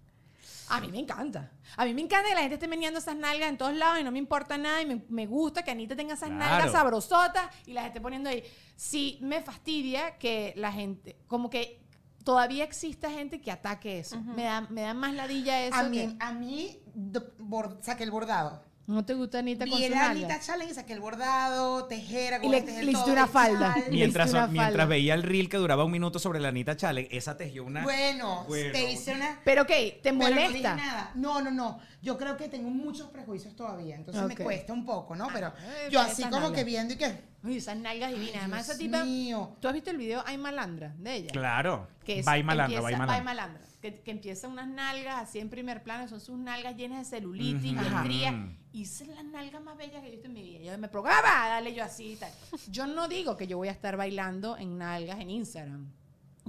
A mí me encanta. A mí me encanta que la gente esté meneando esas nalgas en todos lados y no me importa nada y me, me gusta que Anita tenga esas Claro. nalgas sabrosotas y las esté poniendo ahí. Sí me fastidia que la gente, como que todavía exista gente que ataque eso. me, da, me da más ladilla eso. A que- mí, a mí do- bor- saqué el bordado. ¿No te gusta Anita con su la nalga? Anita Challenge, saqué el bordado, tejera, Y le- tejer le hiciste todo, una falda. Mientras, una mientras falda. veía el reel que duraba un minuto sobre la Anita Challenge, esa tejió una... Bueno, Bueno. te hice una... Pero ¿qué? ¿Te Pero no dije molesta? nada. No, no, no. Yo creo que tengo muchos prejuicios todavía, entonces Ok. me cuesta un poco, ¿no? Pero eh, yo así como nalga. que viendo y que... Uy, esas nalgas divinas. Además, Dios esa tipa. mío. ¿Tú has visto el video Ay Malandra de ella? Claro. que es, malandra, vai vai malandra. Que, que empieza unas nalgas así en primer plano, son sus nalgas llenas de celulitis Ujú. y Ajá. estrías. Y esa es la nalga más bella que yo he visto en mi vida. Yo me programa, dale yo así y tal. Yo no digo que yo voy a estar bailando en nalgas en Instagram.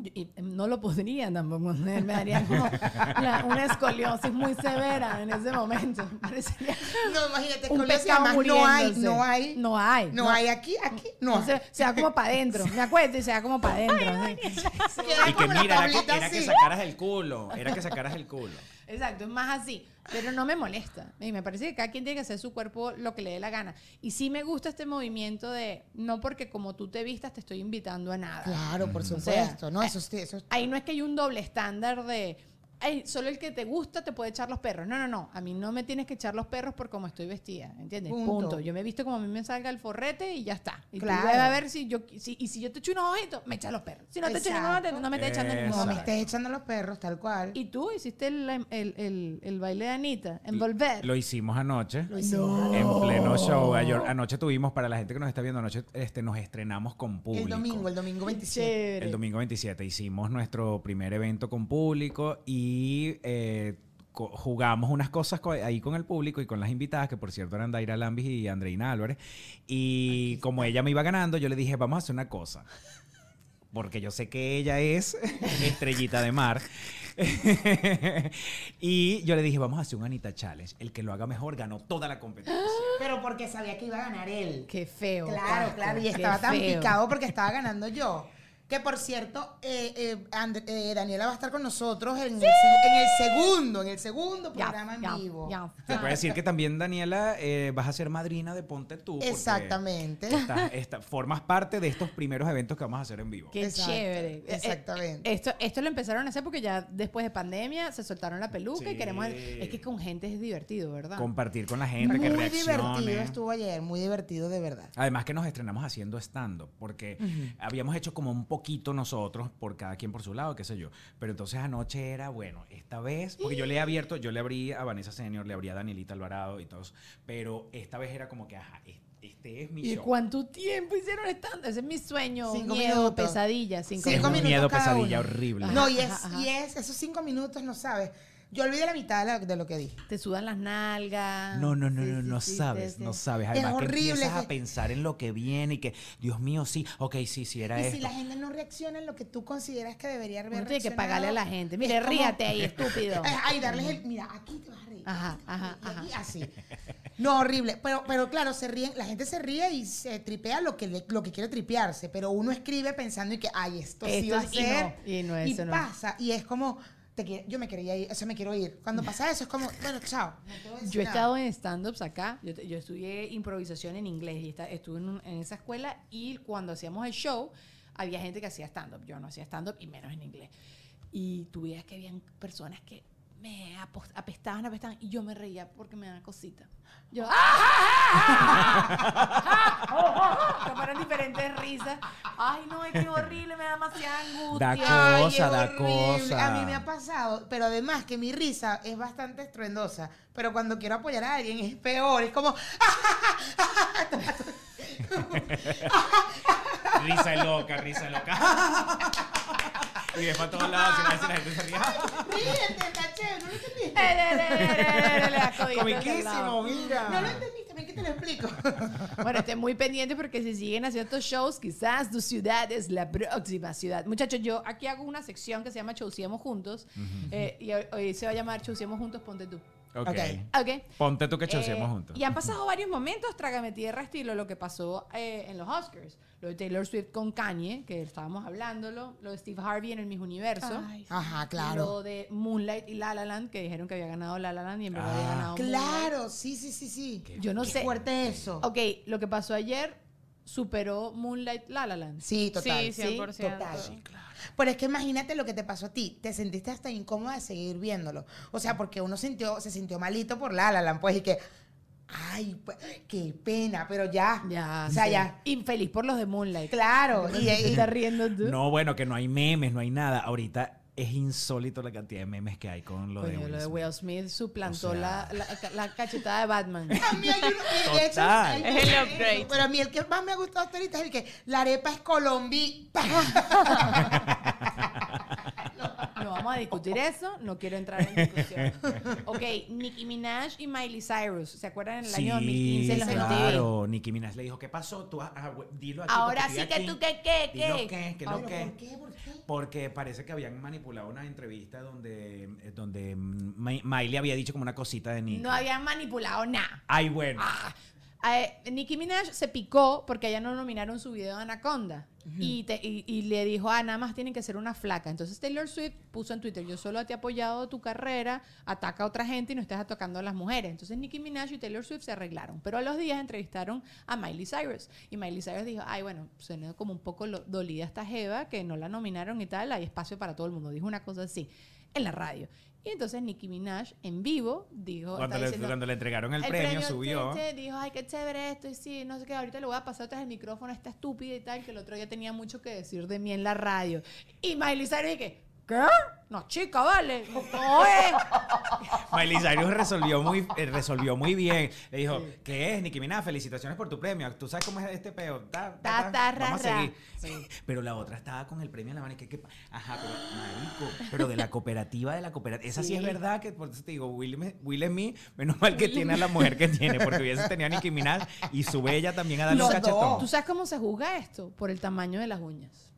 Y, no lo podría tampoco. Me me daría como la- una escoliosis muy severa en ese momento. Parecería No, imagínate, un escoliosis, pescado además, no hay, no hay, No hay. no hay aquí, aquí, no hay. Se, como para adentro. Me acuerdo y se como para adentro. sí. Y que mira, era que, era sacaras el culo. Era que sacaras el culo. Exacto, es más así. Pero no me molesta. Y me parece que cada quien tiene que hacer su cuerpo lo que le dé la gana. Y sí me gusta este movimiento de no porque como tú te vistas te estoy invitando a nada. Claro, por sea, supuesto. no, eso, sí, eso Ahí no es que hay un doble estándar de "Ay, solo el que te gusta te puede echar los perros. No, no, no. A mí no me tienes que echar los perros por cómo estoy vestida. ¿Entiendes? Punto. Punto. Yo me he visto como a mí me salga el forrete y ya está. Y Claro. tú vas a ver si yo si, y si yo te echo unos ojitos, me echas los perros. Si no te echo ningún Exacto. ojito, no me estás echando ningún no me estés echando los perros, tal cual. Y tú hiciste el, el, el, el baile de Anita, envolver. Lo hicimos anoche. Lo hicimos. En pleno show. Ayer- anoche tuvimos, para la gente que nos está viendo, anoche este, nos estrenamos con público. el domingo, el domingo 27. Chévere. El domingo 27 hicimos nuestro primer evento con público y eh, co- jugamos unas cosas co- ahí con el público y con las invitadas, que por cierto eran Daira Lambis y Andreina Álvarez. Y como ella me iba ganando, yo le dije, vamos a hacer una cosa. Porque yo sé que ella es estrellita de mar. y yo le dije, vamos a hacer un Anita Challenge. El que lo haga mejor ganó toda la competencia. Pero porque sabía que iba a ganar él. Qué feo. Claro, claro, y estaba tan feo. picado porque estaba ganando yo. Que por cierto, eh, eh, And- eh, Daniela va a estar con nosotros en, el, se- en el segundo, en el segundo programa en vivo. ya. Te puedo decir que también, Daniela, eh, vas a ser madrina de Ponte Tú. Exactamente. formas parte de estos primeros eventos que vamos a hacer en vivo. Qué Exacto, chévere. Exactamente. eh, esto, esto lo empezaron a hacer porque ya después de pandemia se soltaron la peluca y queremos. Es que con gente es divertido, ¿verdad? Compartir con la gente, que muy divertido estuvo ayer, muy divertido de verdad. Además que nos estrenamos haciendo stand-up, porque habíamos hecho como un poquito nosotros, por cada quien por su lado, qué sé yo. Pero entonces anoche era, bueno, esta vez, porque yo le he abierto, yo le abrí a Vanessa Senior, le abrí a Danielita Alvarado y todos, pero esta vez era como que, ajá, es- este es mi ¿Y show. cuánto tiempo hicieron stand Ese es mi sueño. Cinco miedo, minutos. pesadilla. Cinco Cinco minutos miedo, cada pesadilla uno. horrible. No, y es, Ajá, ajá. y es esos cinco minutos, no sabes. Yo olvidé la mitad de, la- de lo que dije. Te sudan las nalgas. No, no, no, Sí, no, sí, no sí, sabes, sí, sí. no sabes. Además que horrible empiezas que- a pensar en lo que viene y que, Dios mío, sí, ok, sí, sí, era Y esto. si la gente no reacciona en lo que tú consideras que debería haber Uno tiene que reaccionado, pagarle a la gente. Mire, es como- ríate ahí, estúpido. Ay, darles el. Mira, aquí te vas a reír. Ajá, aquí ajá, vas a reír, y ajá. Así. No, horrible. Pero, pero claro, se ríen, la gente se ríe y se tripea lo que, le- lo que quiere tripearse. Pero uno escribe pensando y que, ay, esto, sí Esto va a es- y ser. no, y no, eso no. pasa. Y es como. Te yo me quería ir, o sea, me quiero ir. Cuando pasa eso es como, bueno, chao. no Yo he estado en stand-ups acá, yo, yo estudié improvisación en inglés y esta- estuve en, un- en esa escuela y cuando hacíamos el show había gente que hacía stand-up, yo no hacía stand-up y menos en inglés. Y tú veías que habían personas que me apestaban, apestaban y yo me reía porque me daba cosita. Yo, ¡ah! Como eran diferentes risas. Ay, no, es que horrible, me da demasiada angustia. Da Ay, cosa, es da horrible. cosa. A mí me ha pasado, pero además que mi risa es bastante estruendosa, pero cuando quiero apoyar a alguien es peor, es como Risa loca, risa loca. Y ves para todos lados veces la gente se ríe. ríete, está chévere, no lo entendiste. Comiquísimo, mira. No lo entendiste, ven que te lo explico. Bueno, estén muy pendientes porque si siguen haciendo estos shows, quizás tu ciudad es la próxima ciudad. Muchachos, yo aquí hago una sección que se llama Chauciemos Juntos. eh, y hoy, hoy se va a llamar Chauciemos Juntos, ponte tú. Ok. Ok. Ok. Ponte tú que chauceemos Eh, juntos. Y han pasado varios momentos, trágame tierra, estilo lo que pasó eh, en los Oscars. Lo de Taylor Swift con Kanye, que estábamos hablándolo. Lo de Steve Harvey en el Miss Universo. Ay, sí. Ajá, claro. Lo de Moonlight y La La Land, que dijeron que había ganado La La Land y en verdad había Ah. ganado Moonlight. Claro, sí, sí, sí, sí. Yo no Qué sé. fuerte eso. Ok, lo que pasó ayer superó Moonlight La La Land. Sí, total. Sí, 100%. Total. Pero es que imagínate lo que te pasó a ti. Te sentiste hasta incómoda de seguir viéndolo. O sea, porque uno sintió, se sintió malito por La La Land, pues, y que, ay, pues, qué pena, pero ya. Ya. O sea, sí. ya. Infeliz por los de Moonlight. Claro. Y, ¿Te y- estás riendo tú? No, bueno, que no hay memes, no hay nada. Ahorita es insólito la cantidad de memes que hay con lo de Will lo de Smith. Will Smith suplantó O sea- la, la, la cachetada de Batman. A mí hay uno, y de hecho, Total. hay- Es el upgrade. Pero a mí el que más me ha gustado hasta ahorita es el que la arepa es colombi. No vamos a discutir eso, no quiero entrar en discusión. Ok, Nicki Minaj y Miley Cyrus, ¿se acuerdan en el año 2015 en los MTV? claro. Nicki Minaj le dijo, ¿qué pasó? Tú, ah, ah, dilo aquí. Ahora sí que aquí". tú, ¿qué, qué, Dilo qué? qué, que Ah, lo ¿Pero qué. ¿Por qué? ¿Por qué? Porque parece que habían manipulado una entrevista donde, eh, donde mm, Mi- Miley había dicho como una cosita de Nicki. No habían manipulado nada. Ay, bueno. Eh, Nicki Minaj se picó porque ella no nominaron su video de Anaconda. y, te- y- y le dijo, ah, nada más tienen que ser una flaca. Entonces Taylor Swift puso en Twitter, yo solo te he apoyado tu carrera, ataca a otra gente y no estás atacando a las mujeres. Entonces Nicki Minaj y Taylor Swift se arreglaron. Pero a los días entrevistaron a Miley Cyrus. Y Miley Cyrus dijo, ay, bueno, suena como un poco lo- dolida esta jeva, que no la nominaron y tal, hay espacio para todo el mundo. Dijo una cosa así en la radio. Y entonces Nicki Minaj en vivo dijo, cuando, le, diciendo, cuando le entregaron el, premio, subió. che, che, dijo, ay, qué chévere esto, y sí, no sé qué, ahorita le voy a pasar tras el micrófono a esta estúpida y tal, que el otro día tenía mucho que decir de mí en la radio. Y Miley Cyrus dije, ¿qué? No, chica, vale, no es. Miley Cyrus resolvió muy, eh, resolvió muy bien. Le dijo, ¿qué es, Nicki Minaj? Felicitaciones por tu premio. Tú sabes cómo es este peo. Ta, ta, Ta, ta. ta, ra, Vamos a ra. seguir. Pero la otra estaba con el premio en la mano. y que, que- ajá, pero marico. Pero de la cooperativa, de la cooperativa. Esa sí, es verdad que, por eso te digo, Will, Me- Will menos mal que tiene a la mujer que tiene, porque hubiese tenido a Nicki Minaj y sube ella también a darle un cachetón. ¿Tú sabes cómo se juzga esto? Por el tamaño de las uñas.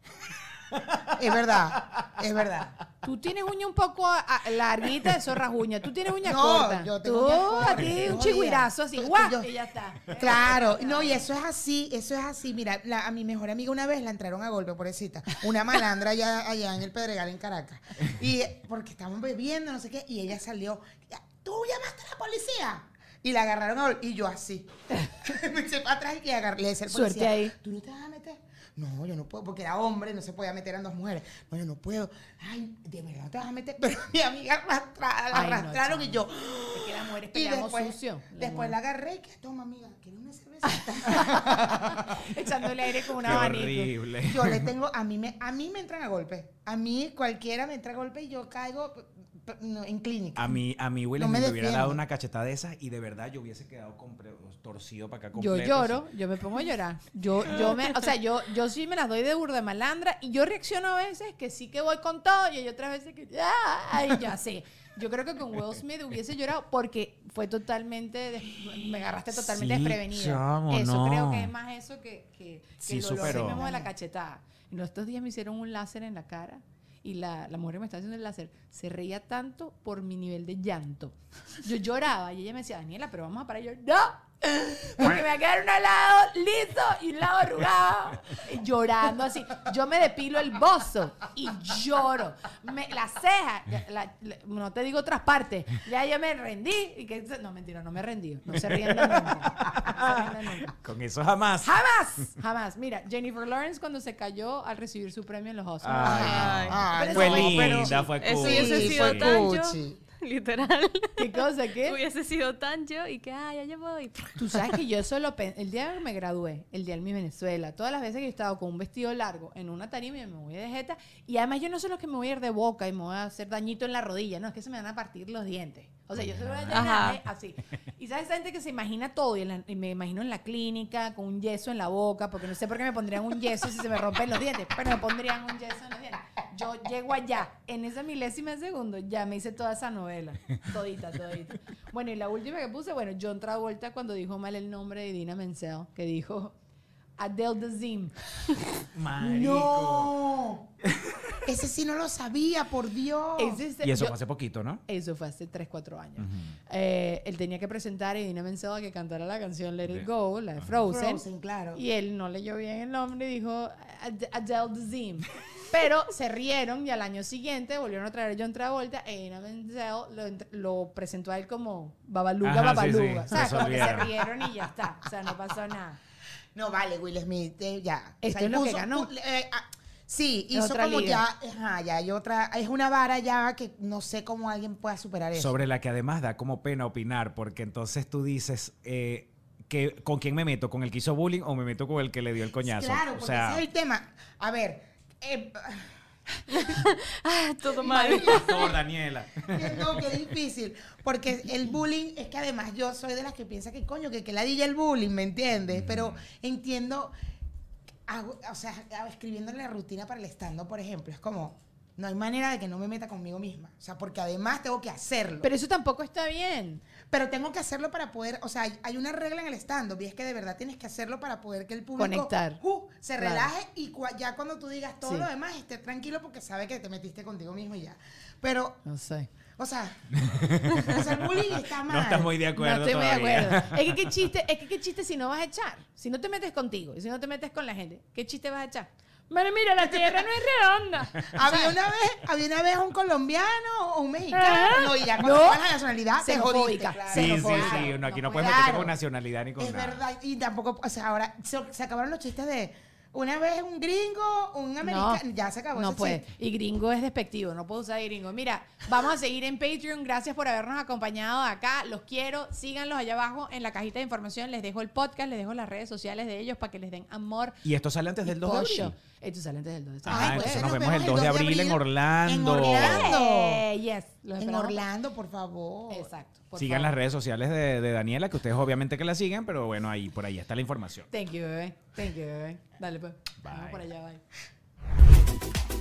Es verdad, es verdad. Tú tienes uña un poco a- a- larguita, eso uñas. Tú tienes uña No, corta. yo tengo Tú, uñas a ti un chigüirazo así, guau, y ya está. Claro, no, y eso es así, eso es así. Mira, la- a mi mejor amiga una vez la entraron a golpe, pobrecita. Una malandra allá, allá en el Pedregal, en Caracas. Y porque estaban bebiendo, no sé qué, y ella salió, "Ya, ¿tú llamaste a la policía? Y la agarraron a golpe, y yo así. Me eché para atrás y agarré, le decía al Suerte policía, ahí. ¿tú no te vas a meter? No, yo no puedo, porque era hombre, no se podía meter a dos mujeres. No, yo no puedo. Ay, de verdad no te vas a meter. Pero mi amiga arrastrada, la Ay, arrastraron y yo. Es que las mujeres después, sucio. después la agarré y que toma, amiga, ¿quieres una cerveza? Echándole aire con un Qué abanico. horrible. Yo le tengo, a mí me, a mí me entran a golpe. A mí cualquiera me entra a golpe y yo caigo no, en clínica. A mí, a mí Will No Smith me me hubiera dado una cachetada de esas y de verdad yo hubiese quedado torcido para acá Yo completo. lloro, yo me pongo a llorar. Yo, yo me, o sea, yo, yo sí me las doy de burda malandra y yo reacciono a veces que sí que voy con todo y hay otras veces que ya, ay, ya sé. Yo creo que con Will Smith hubiese llorado porque fue totalmente, des- me agarraste totalmente Sí, desprevenida. chamo, eso no. creo que es más eso que, que, que Sí, el dolor mismo de la cachetada. Los estos días me hicieron un láser en la cara y la, la mujer que me estaba haciendo el láser se reía tanto por mi nivel de llanto. Yo lloraba y ella me decía, Daniela, pero vamos a parar. Y yo, no, porque me va a quedar un lado liso y un lado arrugado. Llorando así. Yo me depilo el bozo y lloro. Me, la ceja, ya, la- la- no te digo otras partes. Ya yo me rendí. Y que, no, mentira, no me rendí. No se ríen de nunca. No se ríen de nunca. Con eso jamás. Jamás, jamás. Mira, Jennifer Lawrence cuando se cayó al recibir su premio en los Oscars. Ay, Fue linda, fue Eso cool. hubiese Sí, sido fue tan yo. Literal. ¿Qué cosa? ¿Qué? Hubiese sido tan yo y que, ah, ya yo voy. Tú sabes que yo solo el día que me gradué, el día de mi Venezuela, todas las veces que yo he estado con un vestido largo en una tarima y me voy de jeta, y además yo no soy lo que me voy a ir de boca y me voy a hacer dañito en la rodilla, no, es que se me van a partir los dientes. O sea, yo soy una Ajá. llena, así. Y sabes, esa gente que se imagina todo, y, en la- y me imagino en la clínica con un yeso en la boca, porque no sé por qué me pondrían un yeso si se me rompen los dientes, pero me pondrían un yeso en los dientes. Yo llego allá, en esa milésima segundo, ya me hice toda esa novela. Todita, todita. Bueno, y la última que puse, bueno, John Travolta cuando dijo mal el nombre de Dina Menzel, que dijo Adele. Marico. No. Ese sí no lo sabía, por Dios. Ese Y eso yo- fue hace poquito, ¿no? Eso fue hace 3, 4 años. Eh, él tenía que presentar a Idina Menzel a que cantara la canción Let It Go, la de Frozen. Frozen, claro. Y él no leyó bien el nombre y dijo Ad- Adele Dazeem. Pero se rieron y al año siguiente volvieron a traer a John Travolta e Idina Menzel lo, ent- lo presentó a él como Babaluga, Ajá, sí, Babaluga. sí, O sea, como que se rieron y ya está. O sea, no pasó nada. No, vale, Will Smith, eh, ya. Esto es lo que ganó. eh, ah, sí, hizo otra como liga. ya, ajá, ya hay otra, es una vara ya que no sé cómo alguien pueda superar eso. Sobre la que además da como pena opinar, porque entonces tú dices, eh, que, ¿con quién me meto? ¿Con el que hizo bullying o me meto con el que le dio el coñazo? Claro, o porque sea, ese es el tema. A ver, eh, Ah, todo mal. Por Daniela. No, qué difícil. Porque el bullying es que además yo soy de las que piensa que coño, que, que la el bullying, ¿me entiendes? Pero entiendo, hago- o sea, escribiendo la rutina para el stand por ejemplo, es como, no hay manera de que no me meta conmigo misma. O sea, porque además tengo que hacerlo. Pero eso tampoco está bien. Pero tengo que hacerlo para poder, o sea, hay- hay una regla en el stand-up y es que de verdad tienes que hacerlo para poder que el público Conectar. uh, se Claro. relaje y cua- ya cuando tú digas todo Sí. lo demás esté tranquilo porque sabe que te metiste contigo mismo y ya. Pero, No sé. o sea, o sea, el bullying está mal. No estás muy de acuerdo no estoy muy de todavía. acuerdo. Es que qué chiste, es que qué chiste si no vas a echar. Si no te metes contigo y si no te metes con la gente, ¿qué chiste vas a echar? Pero mira, la tierra no es redonda. Había una vez, había una vez un colombiano o un mexicano, Ah. no, y ya cuando No. la nacionalidad te jodiste, claro. Sí, sí, sí. no, aquí no, No puedes Claro. con nacionalidad ni con Es nada. verdad, y tampoco, o sea, ahora se, se acabaron los chistes de una vez un gringo, un americano, ya se acabó No ese puede. chiste. Y gringo es despectivo, no puedo usar gringo. Mira, vamos a seguir en Patreon. Gracias por habernos acompañado acá. Los quiero. Síganlos allá abajo en la cajita de información. Les dejo el podcast, les dejo las redes sociales de ellos para que les den amor. Y esto sale antes del 2 de Pollo. abril. Esto sale antes del 2 de Ah, Ay, entonces pues, nos nos vemos el 2 de abril en Orlando. En Orlando. Eh, yes. En. Orlando, por favor. Exacto. por Sigan favor. las redes sociales de, de Daniela, que ustedes obviamente que la siguen, pero bueno, ahí por ahí está la información. Thank you, bebé. Thank you, bebé. Dale, pues. Vamos por allá, bye.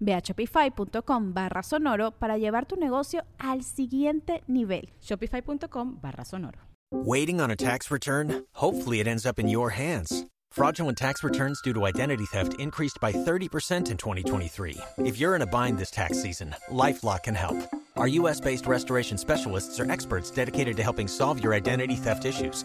Ve a shopify.com barra sonoro para llevar tu negocio al siguiente nivel. Shopify.com barra sonoro. Waiting on a tax return? Hopefully, it ends up in your hands. Fraudulent tax returns due to identity theft increased by 30% in 2023. If you're in a bind this tax season, LifeLock can help. Our US based restoration specialists are experts dedicated to helping solve your identity theft issues.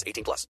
18 plus.